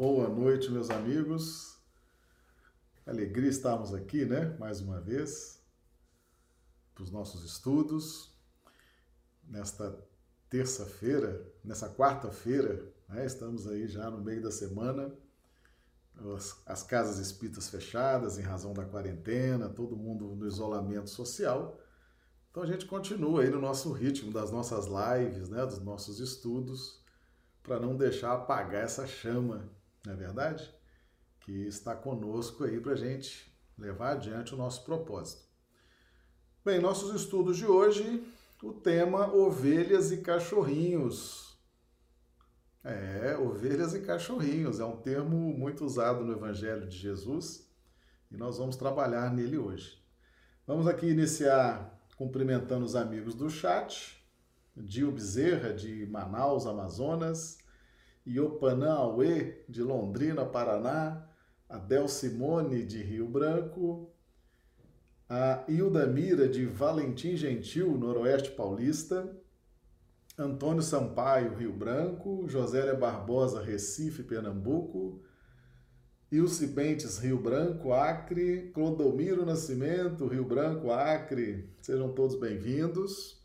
Boa noite, meus amigos. Alegria estarmos aqui, né? Mais uma vez, para os nossos estudos. Nesta terça-feira, nessa quarta-feira, né? estamos aí já no meio da semana. As, as casas espíritas fechadas em razão da quarentena, todo mundo no isolamento social. Então a gente continua aí no nosso ritmo das nossas lives, né? Dos nossos estudos para não deixar apagar essa chama, não é verdade? Que está conosco aí para a gente levar adiante o nosso propósito. Bem, nossos estudos de hoje, o tema ovelhas e cachorrinhos. É, ovelhas e cachorrinhos é um termo muito usado no Evangelho de Jesus e nós vamos trabalhar nele hoje. Vamos aqui iniciar cumprimentando os amigos do chat. Dio Bezerra, de Manaus, Amazonas, Iopanã Aue, de Londrina, Paraná, Adel Simone, de Rio Branco, a Hilda Mira, de Valentim Gentil, Noroeste Paulista, Antônio Sampaio, Rio Branco, Josélia Barbosa, Recife, Pernambuco, Ilse Bentes, Rio Branco, Acre, Clodomiro Nascimento, Rio Branco, Acre, sejam todos bem-vindos.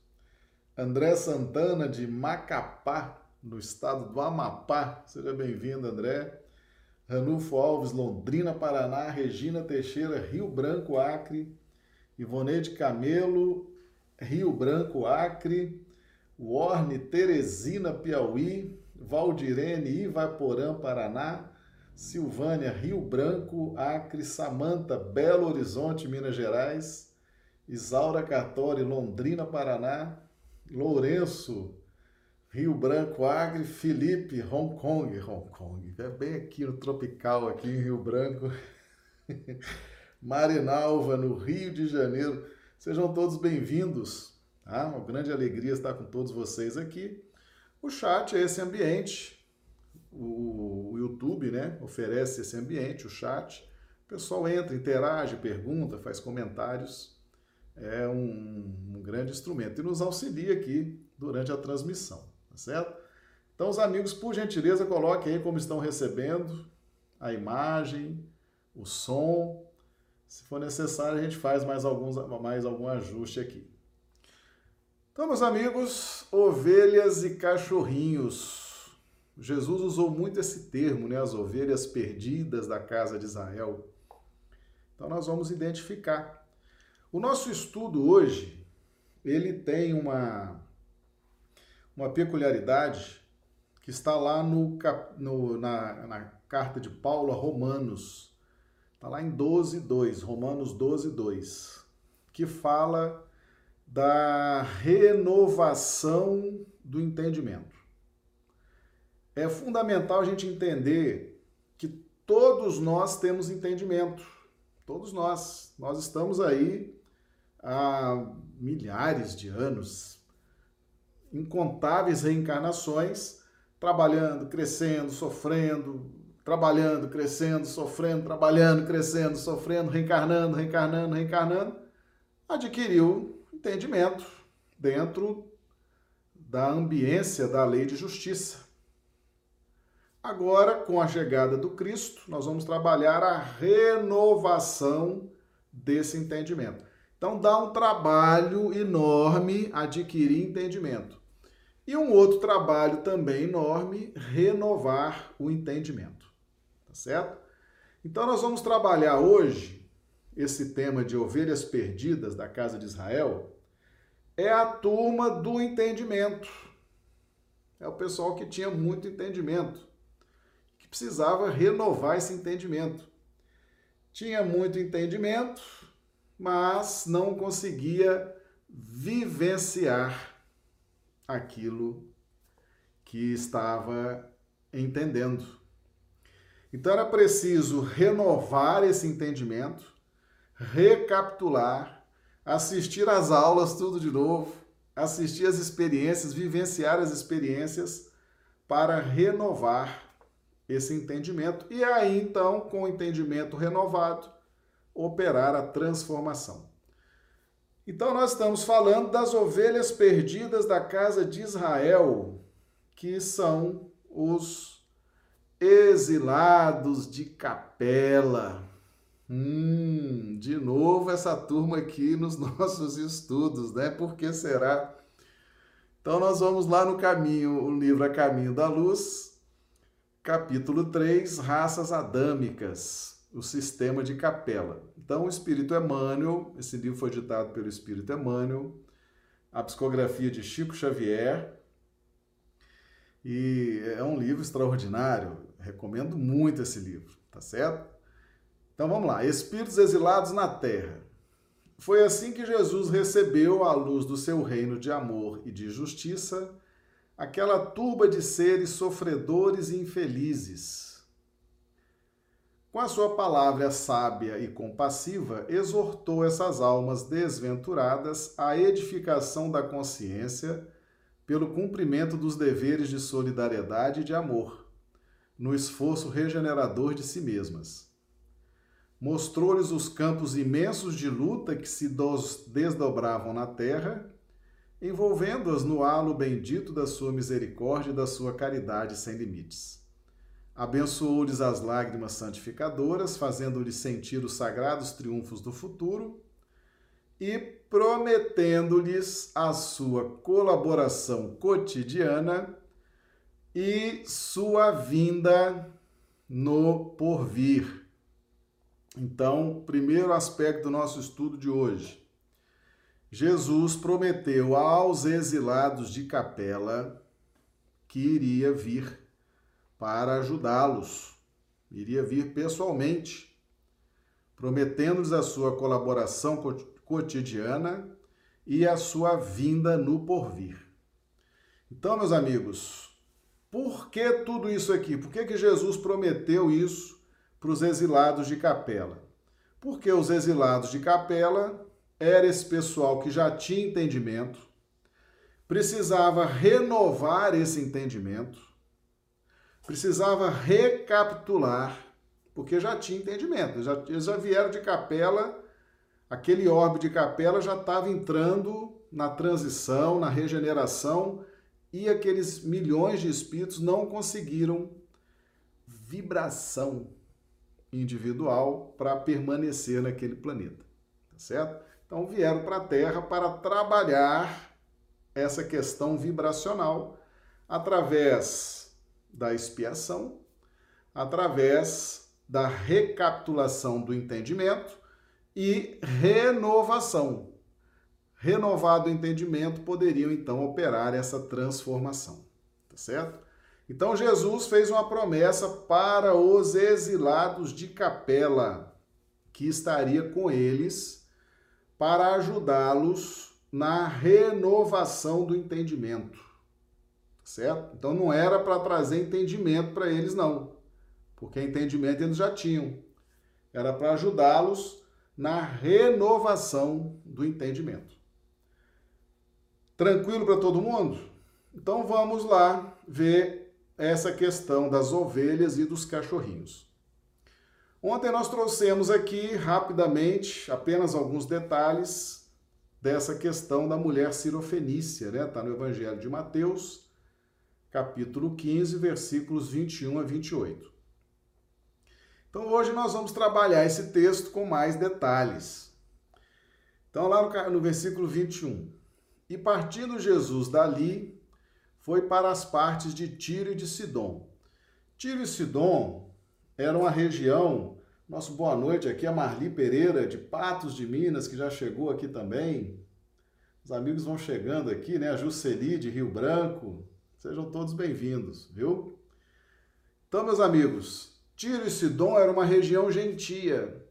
André Santana, de Macapá, no estado do Amapá. Seja bem-vindo, André. Ranulfo Alves, Londrina, Paraná. Regina Teixeira, Rio Branco, Acre. Ivoneide Camelo, Rio Branco, Acre. Warne, Teresina, Piauí. Valdirene, Ivaporã, Paraná. Silvânia, Rio Branco, Acre. Samanta, Belo Horizonte, Minas Gerais. Isaura Cartori, Londrina, Paraná. Lourenço, Rio Branco, Acre, Felipe, Hong Kong, Hong Kong, é bem aqui no tropical, aqui em Rio Branco, Marinalva, no Rio de Janeiro, sejam todos bem-vindos, tá? Uma grande alegria estar com todos vocês aqui. O chat é esse ambiente, o, o YouTube, né, oferece esse ambiente, o chat, o pessoal entra, interage, pergunta, faz comentários, é um, um grande instrumento e nos auxilia aqui durante a transmissão, tá certo? Então, os amigos, por gentileza, coloquem aí como estão recebendo a imagem, o som. Se for necessário, a gente faz mais, alguns, mais algum ajuste aqui. Então, meus amigos, ovelhas e cachorrinhos. Jesus usou muito esse termo, né? As ovelhas perdidas da casa de Israel. Então, nós vamos identificar o nosso estudo hoje, ele tem uma, uma peculiaridade que está lá no, no na, na, carta de Paulo a Romanos. Está lá em 12, 2, Romanos 12, 2, que fala da renovação do entendimento. É fundamental a gente entender que todos nós temos entendimento. Todos nós. Nós estamos aí há milhares de anos, incontáveis reencarnações, trabalhando, crescendo, sofrendo, trabalhando, crescendo, sofrendo, trabalhando, crescendo, sofrendo, reencarnando, reencarnando, reencarnando, adquiriu entendimento dentro da ambiência da lei de justiça. Agora, com a chegada do Cristo, nós vamos trabalhar a renovação desse entendimento. Então dá um trabalho enorme adquirir entendimento. E um outro trabalho também enorme, renovar o entendimento. Tá certo? Então nós vamos trabalhar hoje esse tema de ovelhas perdidas da casa de Israel. É a turma do entendimento. É o pessoal que tinha muito entendimento, que precisava renovar esse entendimento. Tinha muito entendimento, mas não conseguia vivenciar aquilo que estava entendendo. Então era preciso renovar esse entendimento, recapitular, assistir às aulas tudo de novo, assistir às experiências, vivenciar as experiências para renovar esse entendimento. E aí então, com o entendimento renovado, operar a transformação. Então, nós estamos falando das ovelhas perdidas da casa de Israel, que são os exilados de capela. Hum, de novo essa turma aqui nos nossos estudos, né? Por que será? Então nós vamos lá no caminho, o livro A Caminho da Luz, capítulo 3, Raças Adâmicas, o sistema de capela. Então o Espírito Emmanuel, esse livro foi ditado pelo Espírito Emmanuel, a psicografia de Chico Xavier, e é um livro extraordinário, recomendo muito esse livro, tá certo? Então vamos lá, Espíritos exilados na terra. Foi assim que Jesus recebeu à luz do seu reino de amor e de justiça aquela turba de seres sofredores e infelizes. Com a sua palavra sábia e compassiva, exortou essas almas desventuradas à edificação da consciência pelo cumprimento dos deveres de solidariedade e de amor, no esforço regenerador de si mesmas. Mostrou-lhes os campos imensos de luta que se desdobravam na terra, envolvendo-as no halo bendito da sua misericórdia e da sua caridade sem limites. Abençoou-lhes as lágrimas santificadoras, fazendo-lhes sentir os sagrados triunfos do futuro e prometendo-lhes a sua colaboração cotidiana e sua vinda no porvir. Então, primeiro aspecto do nosso estudo de hoje. Jesus prometeu aos exilados de Capela que iria vir para ajudá-los, iria vir pessoalmente, prometendo-lhes a sua colaboração cotidiana e a sua vinda no porvir. Então, meus amigos, por que tudo isso aqui? Por que, que Jesus prometeu isso para os exilados de Capela? Porque os exilados de Capela era esse pessoal que já tinha entendimento, precisava renovar esse entendimento, precisava recapitular, porque já tinha entendimento, já, eles já vieram de Capela aquele orbe de capela já estava entrando na transição, na regeneração, e aqueles milhões de espíritos não conseguiram vibração individual para permanecer naquele planeta, tá certo? Então vieram para a Terra para trabalhar essa questão vibracional através da expiação, através da recapitulação do entendimento e renovação. Renovado entendimento poderiam então operar essa transformação, tá certo? Então Jesus fez uma promessa para os exilados de Capela, que estaria com eles para ajudá-los na renovação do entendimento. Certo? Então não era para trazer entendimento para eles não, porque entendimento eles já tinham. Era para ajudá-los na renovação do entendimento. Tranquilo para todo mundo? Então vamos lá ver essa questão das ovelhas e dos cachorrinhos. Ontem nós trouxemos aqui rapidamente apenas alguns detalhes dessa questão da mulher cirofenícia, né? Está no Evangelho de Mateus, capítulo 15, versículos 21 a 28. Então hoje nós vamos trabalhar esse texto com mais detalhes. Então, lá no, no versículo 21. E partindo Jesus dali, foi para as partes de Tiro e de Sidom. Tiro e Sidom era uma região. Nosso boa noite aqui a Marli Pereira, de Patos de Minas, que já chegou aqui também. Os amigos vão chegando aqui, né? A Juceli de Rio Branco. Sejam todos bem-vindos, viu? Então, meus amigos, Tiro e Sidom era uma região gentia,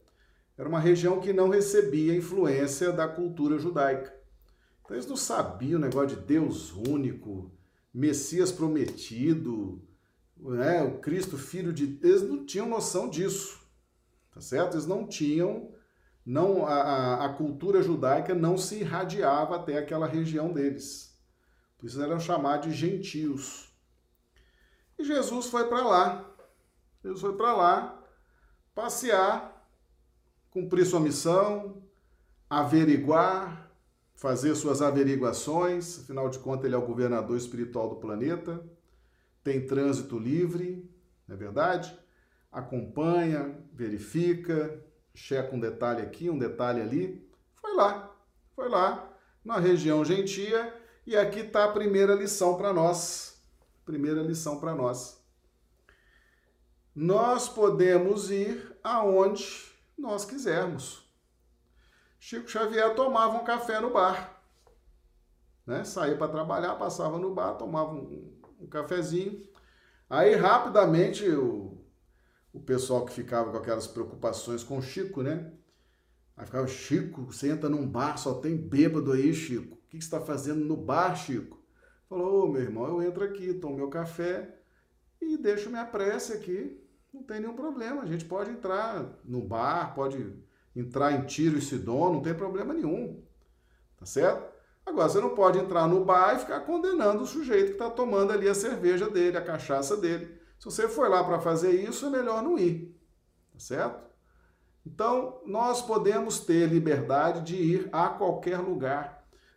era uma região que não recebia influência da cultura judaica. Então eles não sabiam o negócio de Deus único, Messias prometido, né, o Cristo filho de Deus, eles não tinham noção disso, tá certo? Eles não tinham, não a, a cultura judaica não se irradiava até aquela região deles. Por isso eram chamados de gentios. E Jesus foi para lá, Jesus foi para lá passear, cumprir sua missão, averiguar, fazer suas averiguações, afinal de contas, ele é o governador espiritual do planeta, tem trânsito livre, não é verdade? Acompanha, verifica, checa um detalhe aqui, um detalhe ali. Foi lá, foi lá, na região gentia, e aqui está a primeira lição para nós. Primeira lição para nós. Nós podemos ir aonde nós quisermos. Chico Xavier tomava um café no bar. Né? Saía para trabalhar, passava no bar, tomava um, um cafezinho. Aí, rapidamente, o, o pessoal que ficava com aquelas preocupações com o Chico, né? Aí ficava, Chico, você entra num bar, só tem bêbado aí, Chico. Que está fazendo no bar, Chico? Falou, ô meu irmão, eu entro aqui, tomo meu café e deixo minha prece aqui. Não tem nenhum problema. A gente pode entrar no bar, pode entrar em tiro e sidon, não tem problema nenhum. Tá certo? Agora, você não pode entrar no bar e ficar condenando o sujeito que está tomando ali a cerveja dele, a cachaça dele. Se você for lá para fazer isso, é melhor não ir. Tá certo? Então, nós podemos ter liberdade de ir a qualquer lugar,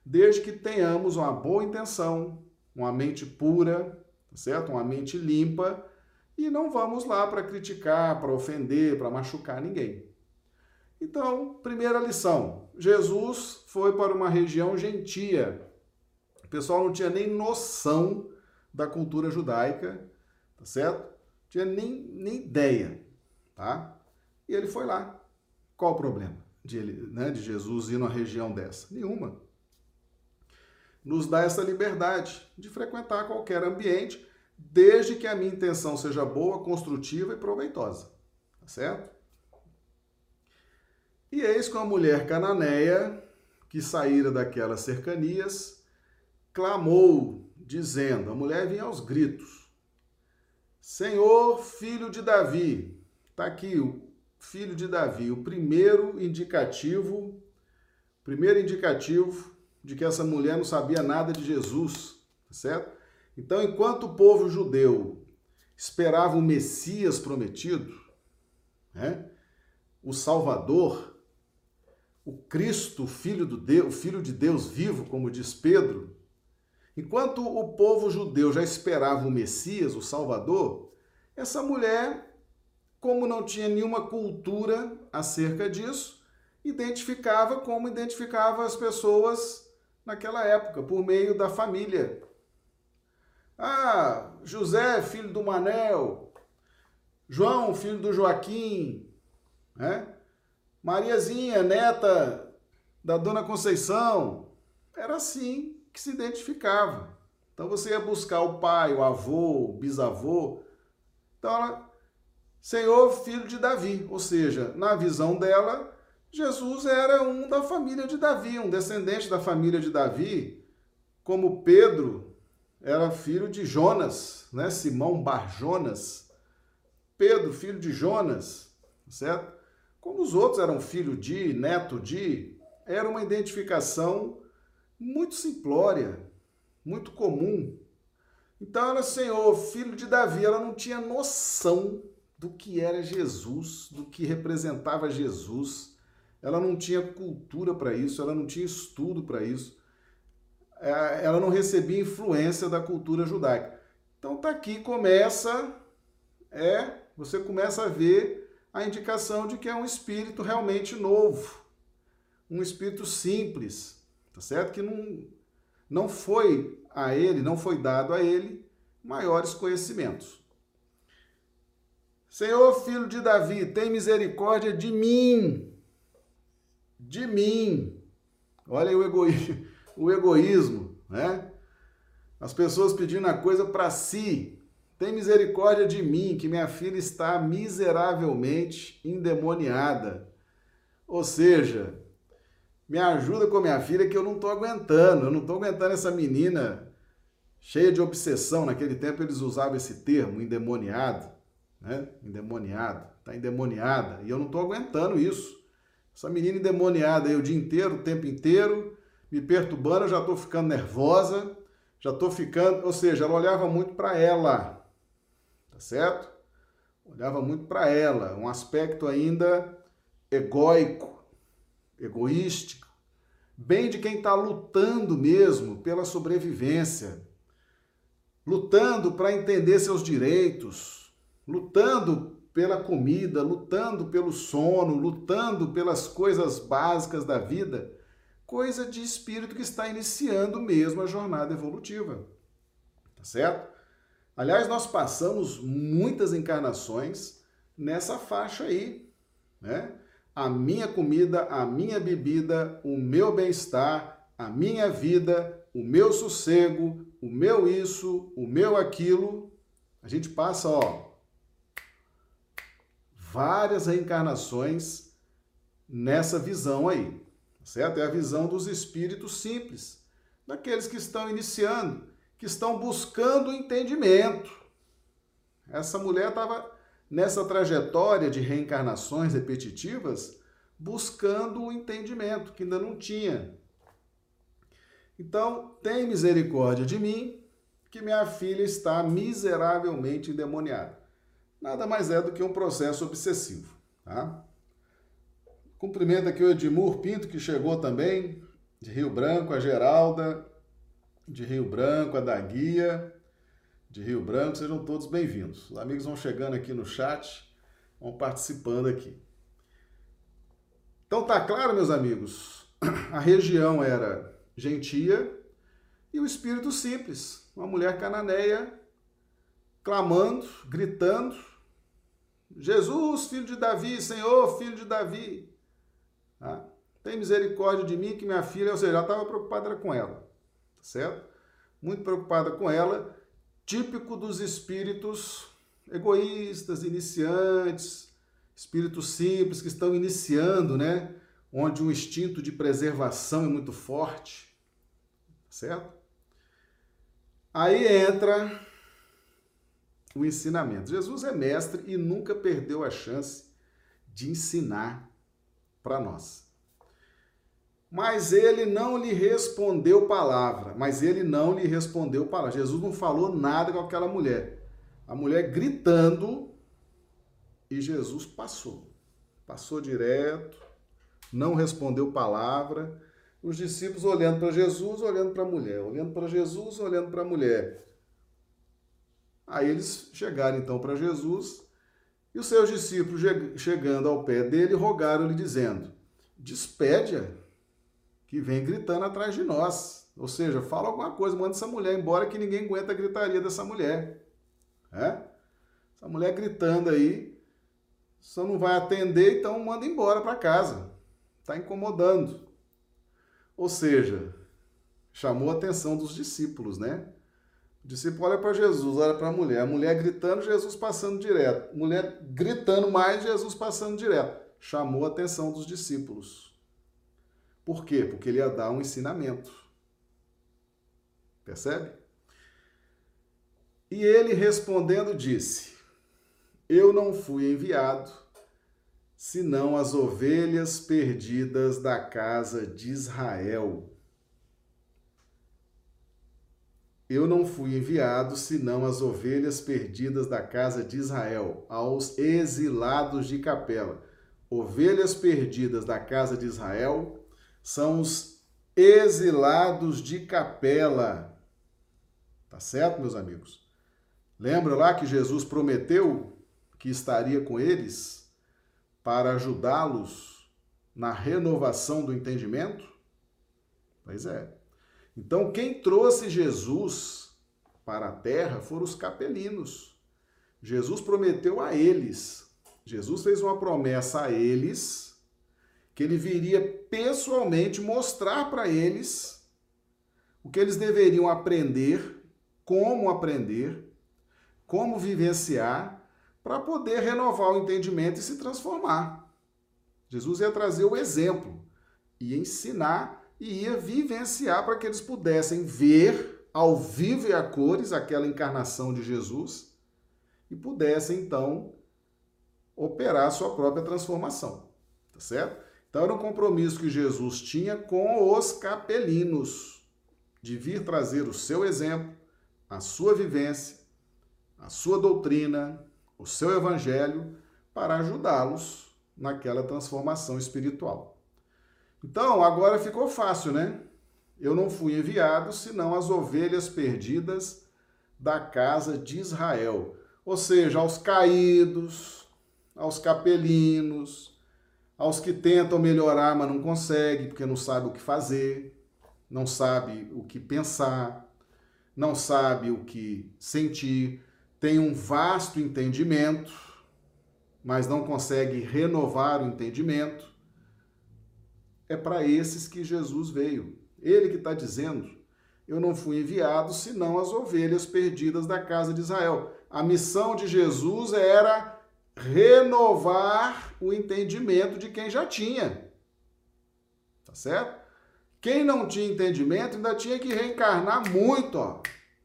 desde que tenhamos uma boa intenção, uma mente pura, tá certo? Uma mente limpa, e não vamos lá para criticar, para ofender, para machucar ninguém. Então, primeira lição: Jesus foi para uma região gentia. O pessoal não tinha nem noção da cultura judaica, tá certo? Não tinha nem, nem ideia, tá? E ele foi lá. Qual o problema de, ele, né, de Jesus ir numa região dessa? Nenhuma. Nos dá essa liberdade de frequentar qualquer ambiente, desde que a minha intenção seja boa, construtiva e proveitosa. Tá certo? E eis com a mulher cananeia, que saíra daquelas cercanias, clamou, dizendo: a mulher vinha aos gritos: Senhor, filho de Davi, está aqui o filho de Davi, o primeiro indicativo, primeiro indicativo de que essa mulher não sabia nada de Jesus, tá certo? Então, enquanto o povo judeu esperava o Messias prometido, né? o Salvador, o Cristo, filho, do Deus, filho de Deus vivo, como diz Pedro, enquanto o povo judeu já esperava o Messias, o Salvador, essa mulher como não tinha nenhuma cultura acerca disso, identificava como identificava as pessoas naquela época, por meio da família. Ah, José, filho do Manel, João, filho do Joaquim, né? Mariazinha, neta da Dona Conceição. Era assim que se identificava. Então você ia buscar o pai, o avô, o bisavô. Então ela Senhor, filho de Davi. Ou seja, na visão dela, Jesus era um da família de Davi, um descendente da família de Davi, como Pedro era filho de Jonas, né? Simão Bar Jonas. Pedro, filho de Jonas, certo? Como os outros eram filho de, neto de, era uma identificação muito simplória, muito comum. Então ela, Senhor, filho de Davi, ela não tinha noção do que era Jesus, do que representava Jesus. Ela não tinha cultura para isso, ela não tinha estudo para isso. É, ela não recebia influência da cultura judaica. Então tá aqui começa é, você começa a ver a indicação de que é um espírito realmente novo, um espírito simples, tá certo? Que não não foi a ele, não foi dado a ele maiores conhecimentos. Senhor, filho de Davi, tem misericórdia de mim. De mim. Olha aí o, egoísmo, o egoísmo, né? As pessoas pedindo a coisa para si. Tem misericórdia de mim, que minha filha está miseravelmente endemoniada. Ou seja, me ajuda com minha filha que eu não estou aguentando. Eu não estou aguentando essa menina cheia de obsessão. Naquele tempo eles usavam esse termo, endemoniado né? Endemoniada, tá endemoniada. E eu não estou aguentando isso. Essa menina endemoniada aí o dia inteiro, o tempo inteiro, me perturbando, eu já estou ficando nervosa, já estou ficando. Ou seja, ela olhava muito para ela, tá certo? Olhava muito para ela, um aspecto ainda egóico, egoístico, bem de quem está lutando mesmo pela sobrevivência, lutando para entender seus direitos, lutando pela comida, lutando pelo sono, lutando pelas coisas básicas da vida, coisa de espírito que está iniciando mesmo a jornada evolutiva. Tá certo? Aliás, nós passamos muitas encarnações nessa faixa aí, né? A minha comida, a minha bebida, o meu bem-estar, a minha vida, o meu sossego, o meu isso, o meu aquilo. A gente passa, ó, várias reencarnações nessa visão aí, certo? É a visão dos espíritos simples, daqueles que estão iniciando, que estão buscando entendimento. Essa mulher estava nessa trajetória de reencarnações repetitivas buscando o entendimento que ainda não tinha. Então, tem misericórdia de mim, que minha filha está miseravelmente endemoniada nada mais é do que um processo obsessivo. Tá? Cumprimento aqui o Edmur Pinto, que chegou também, de Rio Branco, a Geralda, de Rio Branco, a Daguia, de Rio Branco, sejam todos bem-vindos. Os amigos vão chegando aqui no chat, vão participando aqui. Então tá claro, meus amigos, a região era gentia e o espírito simples, uma mulher cananeia clamando, gritando, Jesus, filho de Davi, Senhor, filho de Davi. Tá? Tem misericórdia de mim, que minha filha, ou seja, ela estava preocupada com ela, tá certo? Muito preocupada com ela, típico dos espíritos egoístas, iniciantes, espíritos simples que estão iniciando, né? Onde o instinto de preservação é muito forte, tá certo? Aí entra o ensinamento. Jesus é mestre e nunca perdeu a chance de ensinar para nós. Mas ele não lhe respondeu palavra. Mas ele não lhe respondeu palavra. Jesus não falou nada com aquela mulher. A mulher gritando e Jesus passou. Passou direto, não respondeu palavra. Os discípulos olhando para Jesus, olhando para a mulher, olhando para Jesus, olhando para a mulher. Aí eles chegaram então para Jesus e os seus discípulos, chegando ao pé dele, rogaram-lhe, dizendo: Despede-a, que vem gritando atrás de nós. Ou seja, fala alguma coisa, manda essa mulher embora, que ninguém aguenta a gritaria dessa mulher. É? Essa mulher gritando aí, só não vai atender, então manda embora para casa. Está incomodando. Ou seja, chamou a atenção dos discípulos, né? O discípulo olha para Jesus, olha para a mulher. A mulher gritando, Jesus passando direto. Mulher gritando mais, Jesus passando direto. Chamou a atenção dos discípulos. Por quê? Porque ele ia dar um ensinamento. Percebe? E ele respondendo disse: Eu não fui enviado senão as ovelhas perdidas da casa de Israel. Eu não fui enviado senão as ovelhas perdidas da casa de Israel, aos exilados de Capela. Ovelhas perdidas da casa de Israel são os exilados de Capela. Tá certo, meus amigos? Lembra lá que Jesus prometeu que estaria com eles para ajudá-los na renovação do entendimento? Pois é. Então, quem trouxe Jesus para a terra foram os capelinos. Jesus prometeu a eles, Jesus fez uma promessa a eles, que ele viria pessoalmente mostrar para eles o que eles deveriam aprender, como aprender, como vivenciar, para poder renovar o entendimento e se transformar. Jesus ia trazer o exemplo e ensinar e ia vivenciar para que eles pudessem ver ao vivo e a cores aquela encarnação de Jesus e pudessem então operar a sua própria transformação, tá certo? Então era um compromisso que Jesus tinha com os capelinos de vir trazer o seu exemplo, a sua vivência, a sua doutrina, o seu evangelho para ajudá-los naquela transformação espiritual. Então, agora ficou fácil, né? Eu não fui enviado senão as ovelhas perdidas da casa de Israel. ou seja, aos caídos, aos capelinos, aos que tentam melhorar, mas não conseguem porque não sabe o que fazer, não sabe o que pensar, não sabe o que sentir, tem um vasto entendimento, mas não consegue renovar o entendimento. É para esses que Jesus veio. Ele que está dizendo: Eu não fui enviado senão as ovelhas perdidas da casa de Israel. A missão de Jesus era renovar o entendimento de quem já tinha. Tá certo? Quem não tinha entendimento ainda tinha que reencarnar muito, ó,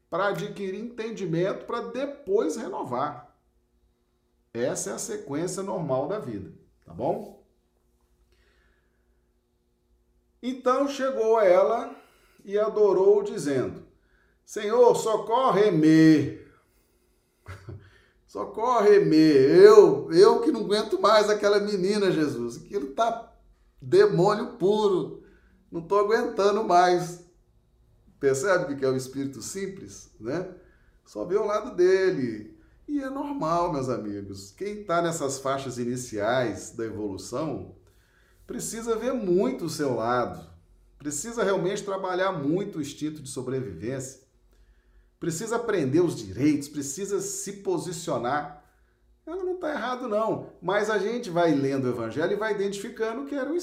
para adquirir entendimento para depois renovar. Essa é a sequência normal da vida, tá bom? Então chegou ela e adorou, dizendo: Senhor, socorre-me. socorre-me. Eu, eu que não aguento mais aquela menina, Jesus. Aquilo tá demônio puro não estou aguentando mais. Percebe que é o espírito simples, né? Só vê o lado dele. E é normal, meus amigos. Quem está nessas faixas iniciais da evolução precisa ver muito o seu lado. Precisa realmente trabalhar muito o instinto de sobrevivência. Precisa aprender os direitos, precisa se posicionar ela não está errado, não. Mas a gente vai lendo o Evangelho e vai identificando que era um,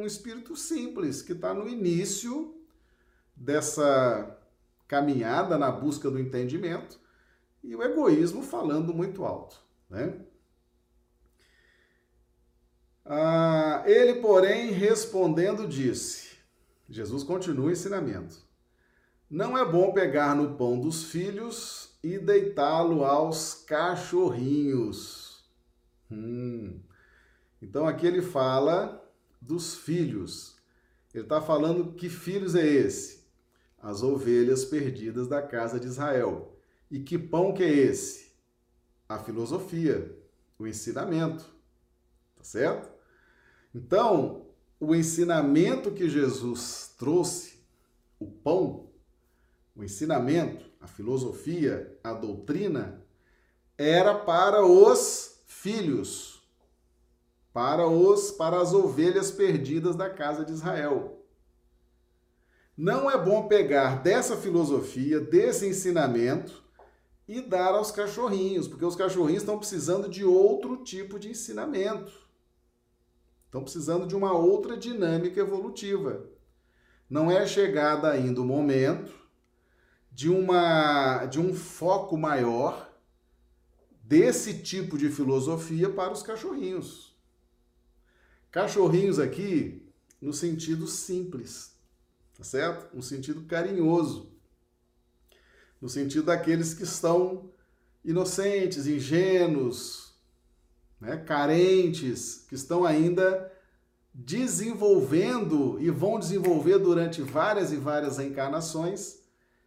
um espírito simples, que está no início dessa caminhada na busca do entendimento e o egoísmo falando muito alto. Né? Ah, ele, porém, respondendo, disse: Jesus continua o ensinamento. Não é bom pegar no pão dos filhos e deitá-lo aos cachorrinhos. Hum. Então aqui ele fala dos filhos. Ele está falando que filhos é esse? As ovelhas perdidas da casa de Israel. E que pão que é esse? A filosofia, o ensinamento. Tá certo? Então, o ensinamento que Jesus trouxe, o pão, o ensinamento, a filosofia, a doutrina, era para os filhos, para os para as ovelhas perdidas da casa de Israel. Não é bom pegar dessa filosofia, desse ensinamento e dar aos cachorrinhos, porque os cachorrinhos estão precisando de outro tipo de ensinamento. Estão precisando de uma outra dinâmica evolutiva. Não é chegada ainda o momento de, uma, de um foco maior desse tipo de filosofia para os cachorrinhos. Cachorrinhos aqui no sentido simples, tá certo? No sentido carinhoso. No sentido daqueles que estão inocentes, ingênuos, né, carentes, que estão ainda desenvolvendo e vão desenvolver durante várias e várias reencarnações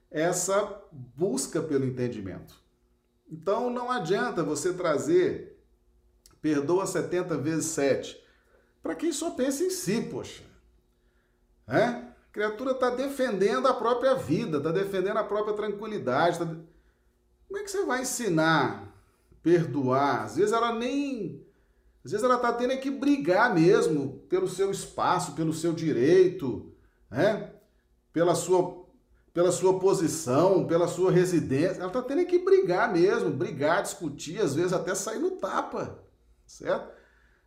essa busca pelo entendimento. Então não adianta você trazer perdoa 70 vezes 7 para quem só pensa em si, poxa. É? A criatura está defendendo a própria vida, está defendendo a própria tranquilidade. Tá... Como é que você vai ensinar perdoar? Às vezes ela nem. Às vezes ela está tendo que brigar mesmo pelo seu espaço, pelo seu direito, né? pela sua pela sua posição, pela sua residência. Ela está tendo que brigar mesmo, brigar, discutir, às vezes até sair no tapa, certo?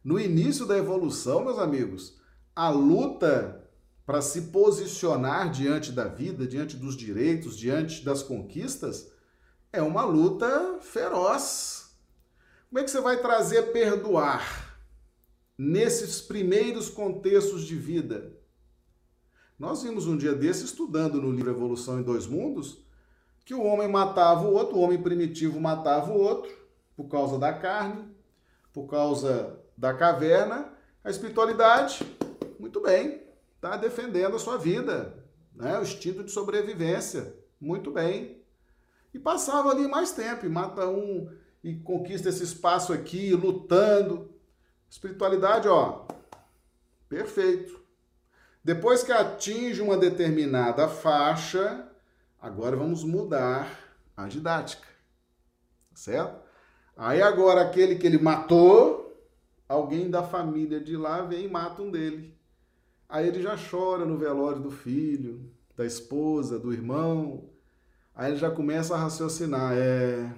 No início da evolução, meus amigos, a luta para se posicionar diante da vida, diante dos direitos, diante das conquistas, é uma luta feroz. Como é que você vai trazer perdoar nesses primeiros contextos de vida? Nós vimos um dia desse, estudando no livro Evolução em Dois Mundos, que o homem matava o outro, o homem primitivo matava o outro, por causa da carne, por causa da caverna. A espiritualidade, muito bem, está defendendo a sua vida, né? o instinto de sobrevivência, muito bem. E passava ali mais tempo, e mata um, e conquista esse espaço aqui, lutando. Espiritualidade, ó, perfeito. Depois que atinge uma determinada faixa, agora vamos mudar a didática, certo? Aí agora aquele que ele matou, alguém da família de lá vem e mata um dele. Aí ele já chora no velório do filho, da esposa, do irmão. Aí ele já começa a raciocinar, é,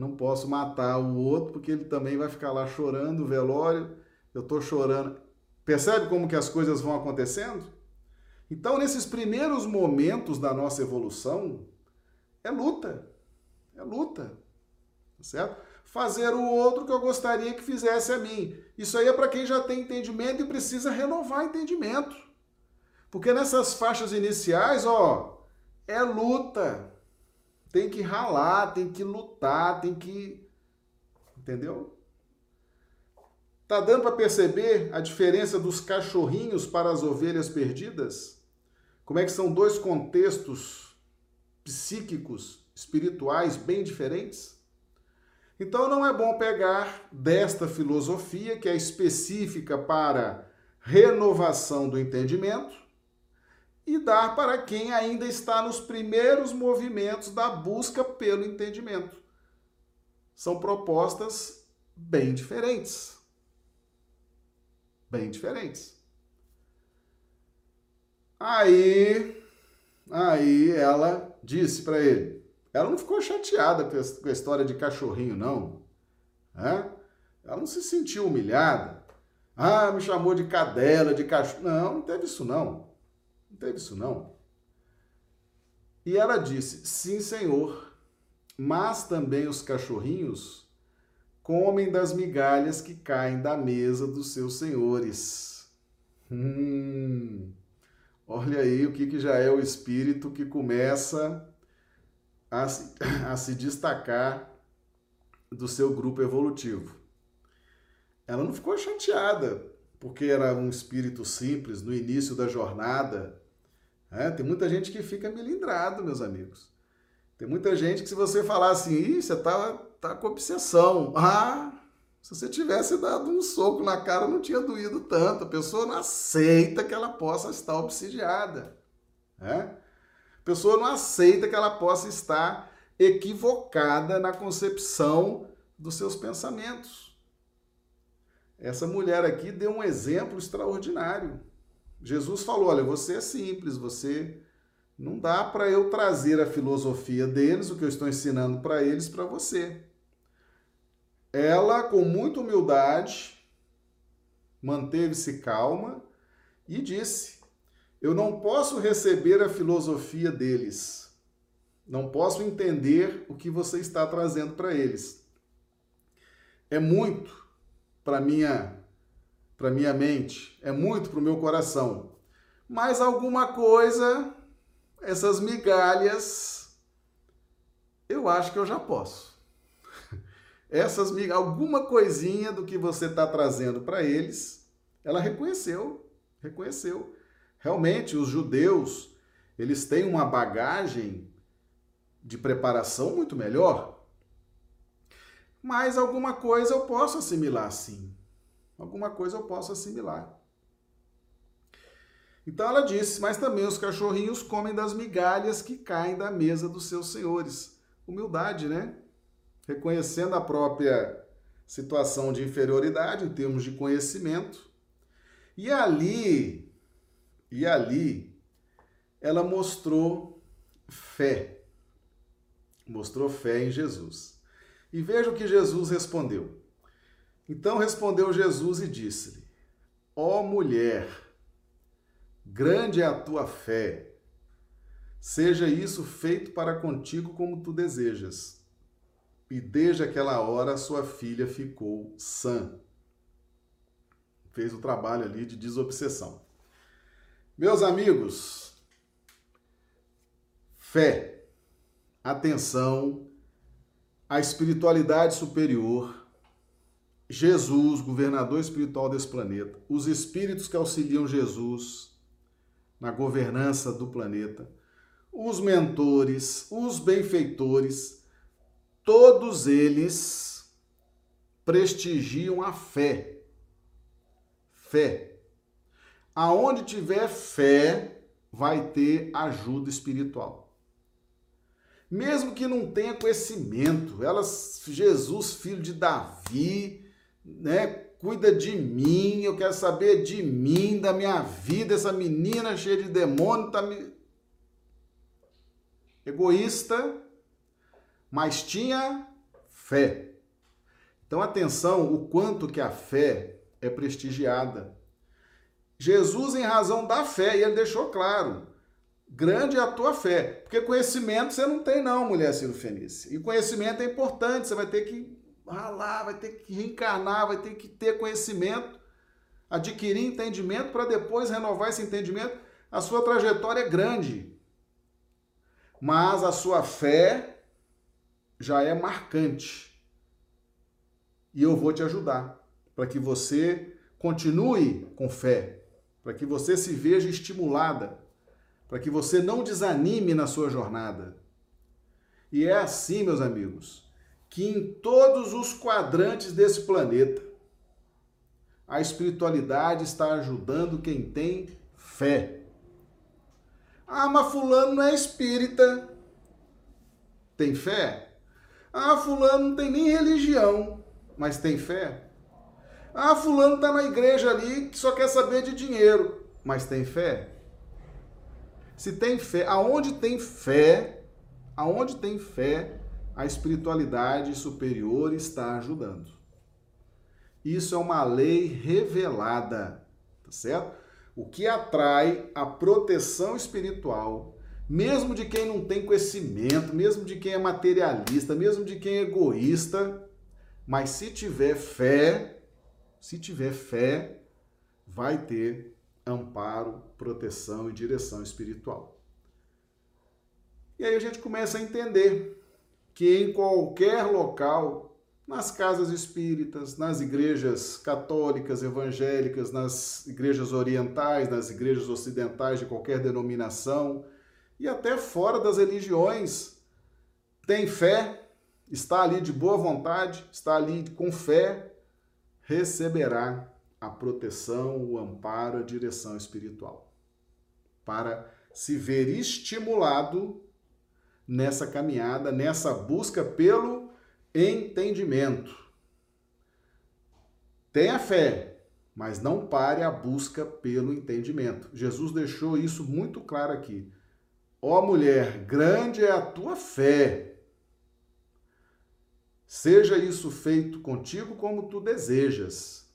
não posso matar o outro porque ele também vai ficar lá chorando velório, eu estou chorando. Percebe como que as coisas vão acontecendo? Então, nesses primeiros momentos da nossa evolução, é luta. É luta. Tá certo? Fazer o outro que eu gostaria que fizesse a mim. Isso aí é para quem já tem entendimento e precisa renovar entendimento. Porque nessas faixas iniciais, ó, é luta. Tem que ralar, tem que lutar, tem que. Entendeu? Tá dando para perceber a diferença dos cachorrinhos para as ovelhas perdidas? Como é que são dois contextos psíquicos, espirituais bem diferentes? Então não é bom pegar desta filosofia, que é específica para renovação do entendimento, e dar para quem ainda está nos primeiros movimentos da busca pelo entendimento. São propostas bem diferentes. Bem diferentes. Aí, aí ela disse para ele. Ela não ficou chateada com a história de cachorrinho, não. É? Ela não se sentiu humilhada. Ah, me chamou de cadela, de cachorro. Não, não teve isso não teve isso não. E ela disse: Sim, senhor, mas também os cachorrinhos comem das migalhas que caem da mesa dos seus senhores. Hum, olha aí o que, que já é o espírito que começa a, a se destacar do seu grupo evolutivo. Ela não ficou chateada porque era um espírito simples no início da jornada é, tem muita gente que fica melindrado, meus amigos. Tem muita gente que se você falar assim, Ih, você tá, tá com obsessão. Ah, se você tivesse dado um soco na cara, não tinha doído tanto. A pessoa não aceita que ela possa estar obsidiada. É? A pessoa não aceita que ela possa estar equivocada na concepção dos seus pensamentos. Essa mulher aqui deu um exemplo extraordinário. Jesus falou: olha, você é simples, você não dá para eu trazer a filosofia deles, o que eu estou ensinando para eles, para você. Ela, com muita humildade, manteve-se calma e disse: Eu não posso receber a filosofia deles, não posso entender o que você está trazendo para eles. É muito para minha para minha mente, é muito para o meu coração. Mas alguma coisa, essas migalhas, eu acho que eu já posso. Essas migalhas, alguma coisinha do que você está trazendo para eles, ela reconheceu, reconheceu. Realmente, os judeus, eles têm uma bagagem de preparação muito melhor. Mas alguma coisa eu posso assimilar sim alguma coisa eu posso assimilar. Então ela disse: Mas também os cachorrinhos comem das migalhas que caem da mesa dos seus senhores. Humildade, né? Reconhecendo a própria situação de inferioridade em termos de conhecimento. E ali, e ali, ela mostrou fé. Mostrou fé em Jesus. E veja o que Jesus respondeu. Então respondeu Jesus e disse-lhe: Ó oh, mulher, grande é a tua fé, seja isso feito para contigo como tu desejas. E desde aquela hora sua filha ficou sã. Fez o trabalho ali de desobsessão. Meus amigos, fé, atenção, a espiritualidade superior Jesus, governador espiritual desse planeta, os espíritos que auxiliam Jesus na governança do planeta, os mentores, os benfeitores, todos eles prestigiam a fé. Fé. Aonde tiver fé, vai ter ajuda espiritual. mesmo que não tenha conhecimento, elas, Jesus, filho de Davi, né, cuida de mim, eu quero saber de mim, da minha vida, essa menina cheia de demônio tá me egoísta, mas tinha fé. Então atenção, o quanto que a fé é prestigiada. Jesus, em razão da fé, e ele deixou claro, grande é a tua fé. Porque conhecimento você não tem, não, mulher Ciro Fenícia. E conhecimento é importante, você vai ter que ralar, vai ter que reencarnar, vai ter que ter conhecimento, adquirir entendimento para depois renovar esse entendimento. A sua trajetória é grande. Mas a sua fé já é marcante. E eu vou te ajudar para que você continue com fé, para que você se veja estimulada, para que você não desanime na sua jornada. E é assim, meus amigos, que em todos os quadrantes desse planeta, a espiritualidade está ajudando quem tem fé. Ah, mas fulano não é espírita. Tem fé? Ah, fulano não tem nem religião, mas tem fé? Ah, fulano está na igreja ali que só quer saber de dinheiro, mas tem fé? Se tem fé, aonde tem fé, aonde tem fé, a espiritualidade superior está ajudando. Isso é uma lei revelada, tá certo? O que atrai a proteção espiritual, mesmo de quem não tem conhecimento, mesmo de quem é materialista, mesmo de quem é egoísta, mas se tiver fé, se tiver fé, vai ter amparo, proteção e direção espiritual. E aí a gente começa a entender que em qualquer local, nas casas espíritas, nas igrejas católicas, evangélicas, nas igrejas orientais, nas igrejas ocidentais de qualquer denominação e até fora das religiões, tem fé, está ali de boa vontade, está ali com fé, receberá a proteção, o amparo, a direção espiritual, para se ver estimulado nessa caminhada, nessa busca pelo entendimento. Tenha fé, mas não pare a busca pelo entendimento. Jesus deixou isso muito claro aqui. Ó mulher, grande é a tua fé. Seja isso feito contigo como tu desejas.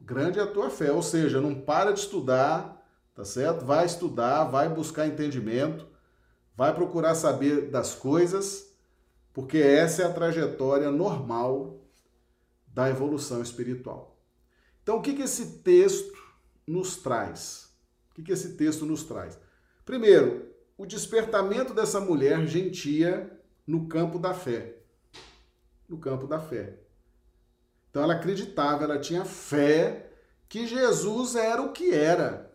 Grande é a tua fé, ou seja, não para de estudar, tá certo? Vai estudar, vai buscar entendimento, vai procurar saber das coisas, porque essa é a trajetória normal da evolução espiritual. Então, o que, que esse texto nos traz? O que, que esse texto nos traz? Primeiro, o despertamento dessa mulher gentia no campo da fé no campo da fé. Então ela acreditava, ela tinha fé que Jesus era o que era.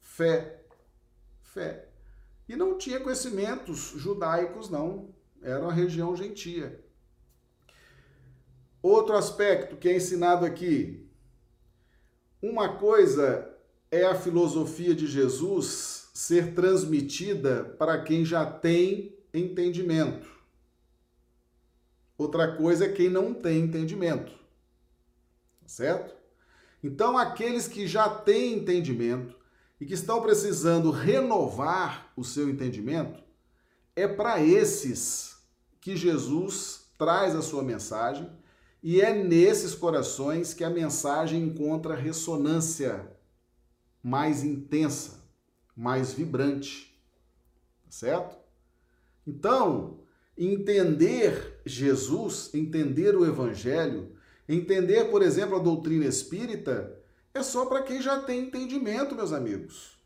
Fé. Fé. E não tinha conhecimentos judaicos, não. Era uma região gentia. Outro aspecto que é ensinado aqui. Uma coisa é a filosofia de Jesus ser transmitida para quem já tem entendimento. Outra coisa é quem não tem entendimento. Certo? Então, aqueles que já têm entendimento e que estão precisando renovar o seu entendimento, é para esses que Jesus traz a sua mensagem e é nesses corações que a mensagem encontra ressonância mais intensa, mais vibrante. Certo? Então, entender Jesus, entender o Evangelho, entender, por exemplo, a doutrina espírita, é só para quem já tem entendimento, meus amigos.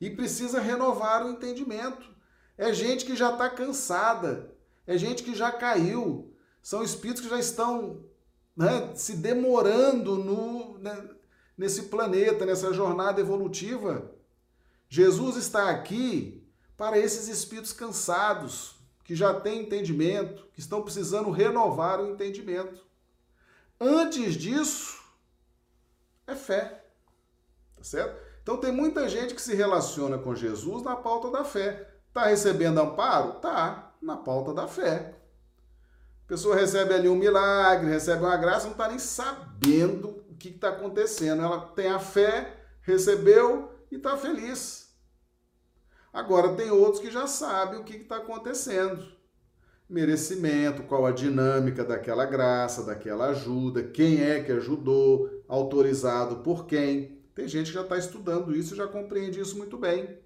E precisa renovar o entendimento. É gente que já está cansada, é gente que já caiu, são espíritos que já estão né, se demorando no, né, nesse planeta, nessa jornada evolutiva. Jesus está aqui para esses espíritos cansados, que já têm entendimento, que estão precisando renovar o entendimento. Antes disso, é fé. Tá certo? Então tem muita gente que se relaciona com Jesus na pauta da fé. Está recebendo amparo? Tá, na pauta da fé. A pessoa recebe ali um milagre, recebe uma graça, não está nem sabendo o que está acontecendo. Ela tem a fé, recebeu e está feliz. Agora, tem outros que já sabem o que está acontecendo. Merecimento, qual a dinâmica daquela graça, daquela ajuda, quem é que ajudou, autorizado por quem. Tem gente que já está estudando isso e já compreende isso muito bem.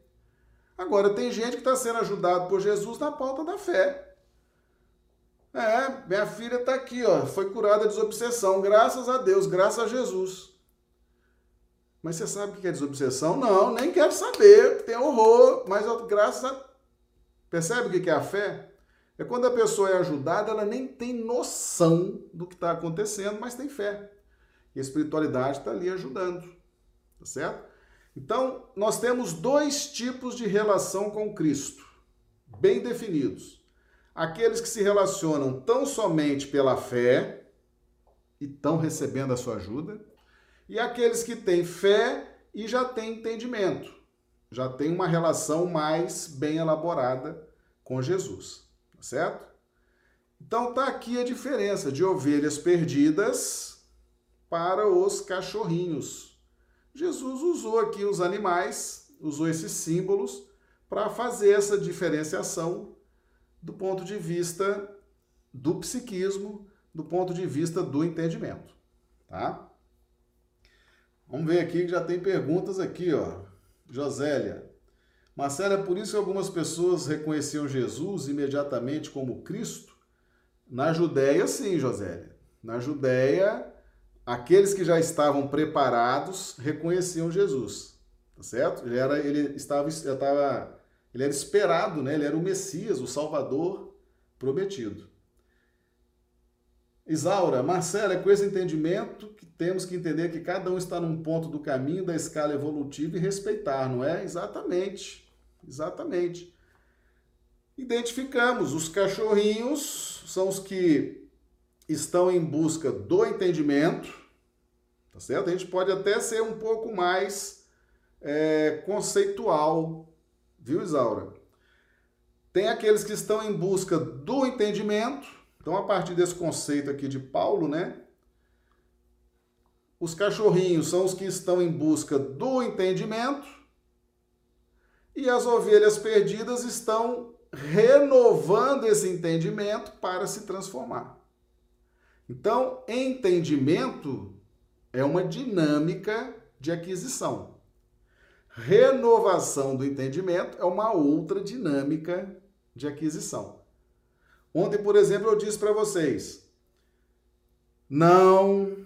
Agora, tem gente que está sendo ajudado por Jesus na pauta da fé. É, minha filha está aqui, ó, foi curada de desobsessão, graças a Deus, graças a Jesus. Mas você sabe o que é desobsessão? Não, nem quero saber, tem horror, mas graças a. Percebe o que é a fé? É quando a pessoa é ajudada, ela nem tem noção do que está acontecendo, mas tem fé. E a espiritualidade está ali ajudando, tá certo? Então, nós temos dois tipos de relação com Cristo, bem definidos aqueles que se relacionam tão somente pela fé e estão recebendo a sua ajuda, e aqueles que têm fé e já têm entendimento, já têm uma relação mais bem elaborada com Jesus, tá certo? Então tá aqui a diferença de ovelhas perdidas para os cachorrinhos. Jesus usou aqui os animais, usou esses símbolos para fazer essa diferenciação do ponto de vista do psiquismo, do ponto de vista do entendimento, tá? Vamos ver aqui que já tem perguntas aqui, ó. Josélia. Marcela, é por isso que algumas pessoas reconheciam Jesus imediatamente como Cristo? Na Judéia, sim, Josélia. Na Judéia, aqueles que já estavam preparados reconheciam Jesus, tá certo? Ele, era, ele estava, estava ele era esperado, né? ele era o Messias, o Salvador prometido. Isaura, Marcela, é com esse entendimento que temos que entender que cada um está num ponto do caminho da escala evolutiva e respeitar, não é? Exatamente, exatamente. Identificamos, os cachorrinhos são os que estão em busca do entendimento, tá certo? A gente pode até ser um pouco mais é, conceitual Viu, Isaura? Tem aqueles que estão em busca do entendimento. Então, a partir desse conceito aqui de Paulo, né? Os cachorrinhos são os que estão em busca do entendimento. E as ovelhas perdidas estão renovando esse entendimento para se transformar. Então, entendimento é uma dinâmica de aquisição. Renovação do entendimento é uma outra dinâmica de aquisição. Ontem, por exemplo, eu disse para vocês: não